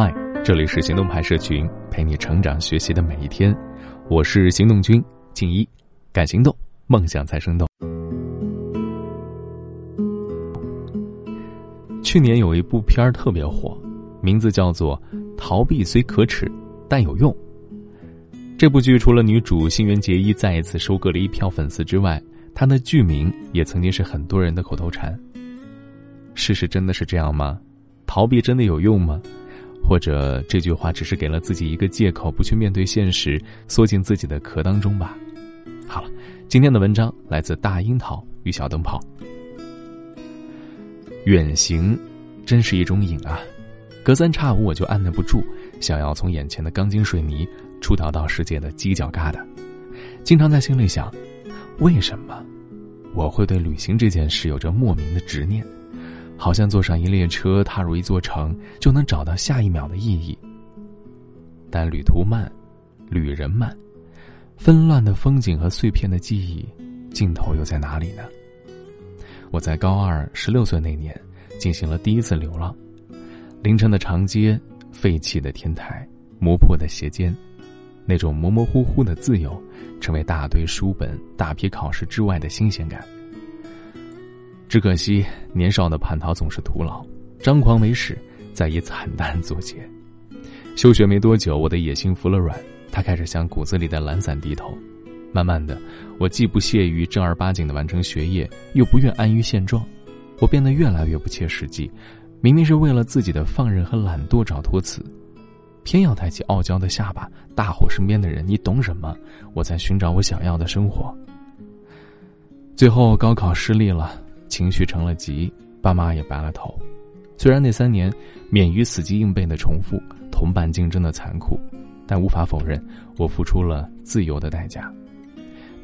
嗨，这里是行动派社群，陪你成长学习的每一天。我是行动君静一，敢行动，梦想才生动。去年有一部片儿特别火，名字叫做《逃避虽可耻，但有用》。这部剧除了女主新垣结衣再一次收割了一票粉丝之外，她的剧名也曾经是很多人的口头禅。事实真的是这样吗？逃避真的有用吗？或者这句话只是给了自己一个借口，不去面对现实，缩进自己的壳当中吧？好了，今天的文章来自大樱桃与小灯泡。远行，真是一种瘾啊！隔三差五我就按捺不住，想要从眼前的钢筋水泥出逃到世界的犄角旮旯。经常在心里想，为什么我会对旅行这件事有着莫名的执念？好像坐上一列车，踏入一座城，就能找到下一秒的意义。但旅途慢，旅人慢，纷乱的风景和碎片的记忆，尽头又在哪里呢？我在高二十六岁那年，进行了第一次流浪。凌晨的长街，废弃的天台，磨破的鞋尖，那种模模糊糊的自由，成为大堆书本、大批考试之外的新鲜感。只可惜，年少的叛逃总是徒劳，张狂为始，再以惨淡作结。休学没多久，我的野心服了软，他开始向骨子里的懒散低头。慢慢的，我既不屑于正儿八经的完成学业，又不愿安于现状，我变得越来越不切实际。明明是为了自己的放任和懒惰找托词，偏要抬起傲娇的下巴，大吼身边的人：“你懂什么？我在寻找我想要的生活。”最后高考失利了。情绪成了疾，爸妈也白了头。虽然那三年免于死记硬背的重复、同伴竞争的残酷，但无法否认我付出了自由的代价。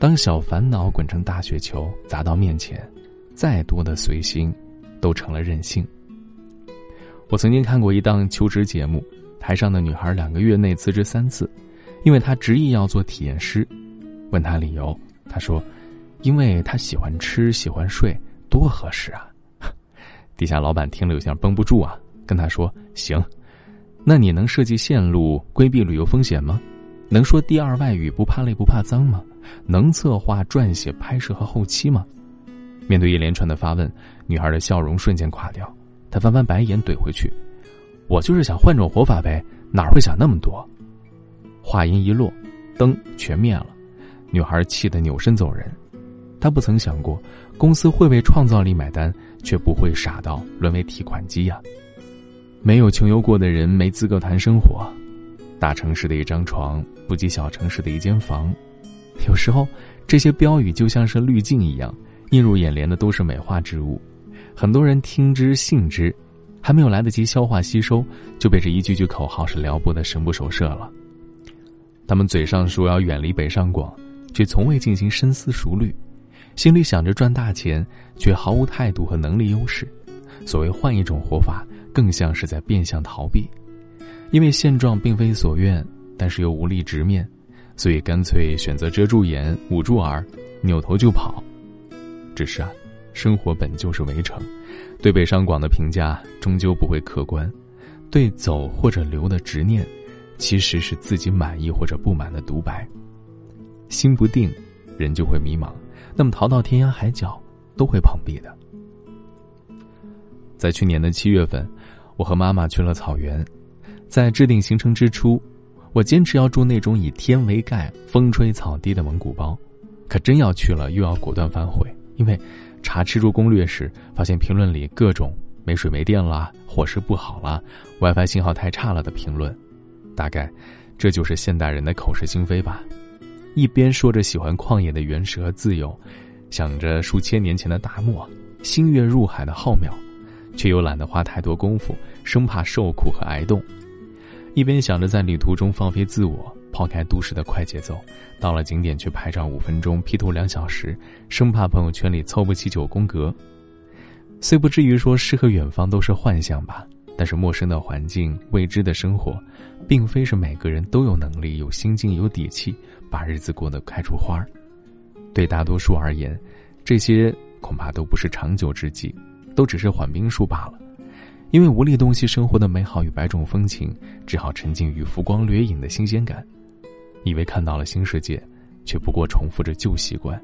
当小烦恼滚成大雪球砸到面前，再多的随心都成了任性。我曾经看过一档求职节目，台上的女孩两个月内辞职三次，因为她执意要做体验师。问她理由，她说：“因为她喜欢吃，喜欢睡。”多合适啊！底下老板听了有些绷不住啊，跟他说：“行，那你能设计线路规避旅游风险吗？能说第二外语不怕累不怕脏吗？能策划撰写拍摄和后期吗？”面对一连串的发问，女孩的笑容瞬间垮掉，她翻翻白眼怼回去：“我就是想换种活法呗，哪会想那么多？”话音一落，灯全灭了，女孩气得扭身走人。他不曾想过。公司会为创造力买单，却不会傻到沦为提款机呀！没有穷游过的人没资格谈生活。大城市的一张床不及小城市的一间房。有时候，这些标语就像是滤镜一样，映入眼帘的都是美化之物。很多人听之信之，还没有来得及消化吸收，就被这一句句口号是撩拨的神不守舍了。他们嘴上说要远离北上广，却从未进行深思熟虑。心里想着赚大钱，却毫无态度和能力优势。所谓换一种活法，更像是在变相逃避。因为现状并非所愿，但是又无力直面，所以干脆选择遮住眼、捂住耳，扭头就跑。只是啊，生活本就是围城，对北上广的评价终究不会客观。对走或者留的执念，其实是自己满意或者不满的独白。心不定，人就会迷茫。那么逃到天涯海角，都会碰壁的。在去年的七月份，我和妈妈去了草原，在制定行程之初，我坚持要住那种以天为盖、风吹草低的蒙古包，可真要去了，又要果断反悔，因为查吃住攻略时，发现评论里各种没水没电啦、伙食不好啦、WiFi 信号太差了的评论，大概这就是现代人的口是心非吧。一边说着喜欢旷野的原始和自由，想着数千年前的大漠、星月入海的浩渺，却又懒得花太多功夫，生怕受苦和挨冻；一边想着在旅途中放飞自我，抛开都市的快节奏，到了景点去拍照五分钟，P 图两小时，生怕朋友圈里凑不齐九宫格。虽不至于说诗和远方都是幻想吧。但是陌生的环境、未知的生活，并非是每个人都有能力、有心境、有底气，把日子过得开出花儿。对大多数而言，这些恐怕都不是长久之计，都只是缓兵术罢了。因为无力洞悉生活的美好与百种风情，只好沉浸于浮光掠影的新鲜感，以为看到了新世界，却不过重复着旧习惯。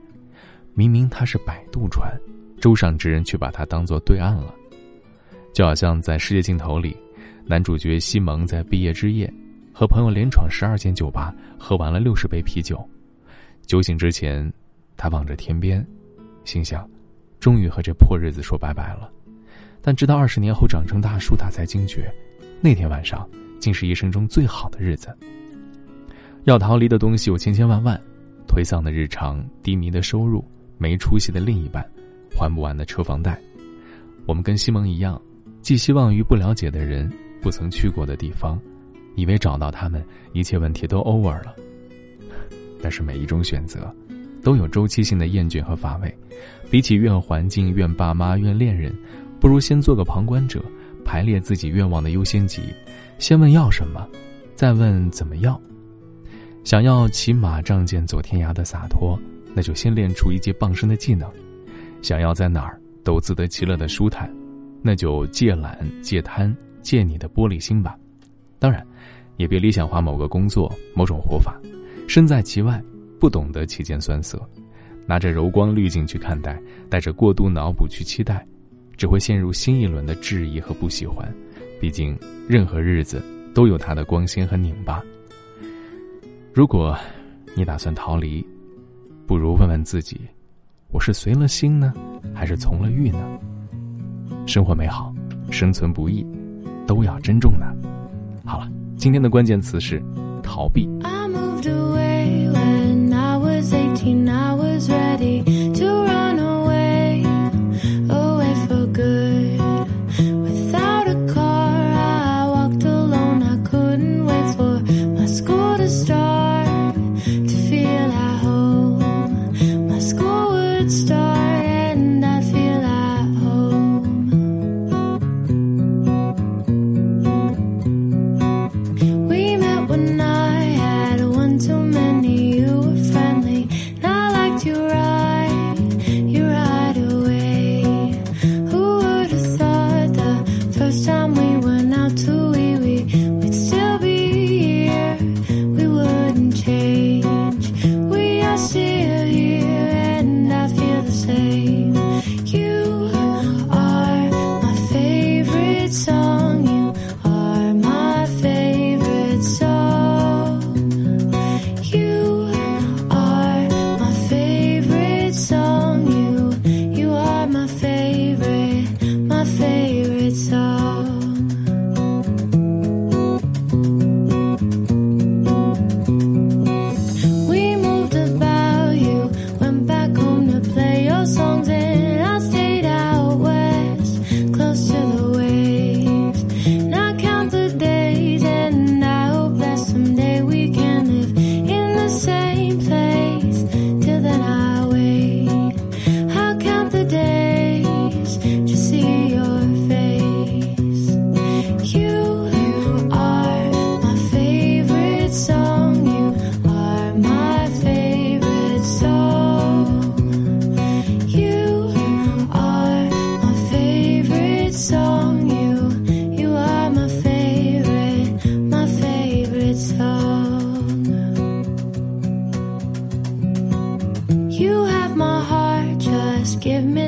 明明它是摆渡船，舟上之人却把它当作对岸了。就好像在《世界尽头》里，男主角西蒙在毕业之夜，和朋友连闯十二间酒吧，喝完了六十杯啤酒。酒醒之前，他望着天边，心想：终于和这破日子说拜拜了。但直到二十年后长成大树，他才惊觉，那天晚上竟是一生中最好的日子。要逃离的东西有千千万万，颓丧的日常，低迷的收入，没出息的另一半，还不完的车房贷。我们跟西蒙一样。寄希望于不了解的人、不曾去过的地方，以为找到他们，一切问题都 over 了。但是每一种选择，都有周期性的厌倦和乏味。比起怨环境、怨爸妈、怨恋人，不如先做个旁观者，排列自己愿望的优先级。先问要什么，再问怎么要。想要骑马仗剑走天涯的洒脱，那就先练出一技傍身的技能；想要在哪儿都自得其乐的舒坦。那就戒懒、戒贪、戒你的玻璃心吧。当然，也别理想化某个工作、某种活法，身在其外，不懂得其间酸涩，拿着柔光滤镜去看待，带着过度脑补去期待，只会陷入新一轮的质疑和不喜欢。毕竟，任何日子都有它的光鲜和拧巴。如果你打算逃离，不如问问自己：我是随了心呢，还是从了欲呢？生活美好，生存不易，都要珍重呢。好了，今天的关键词是逃避。it's all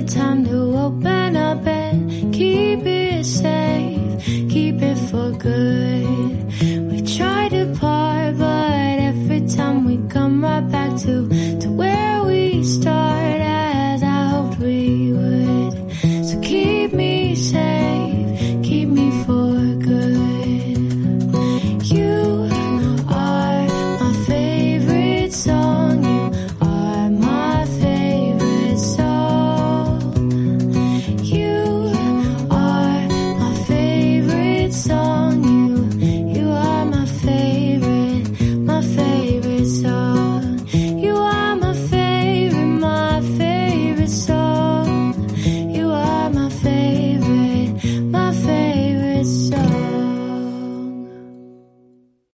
time to open up and keep it safe, keep it for good.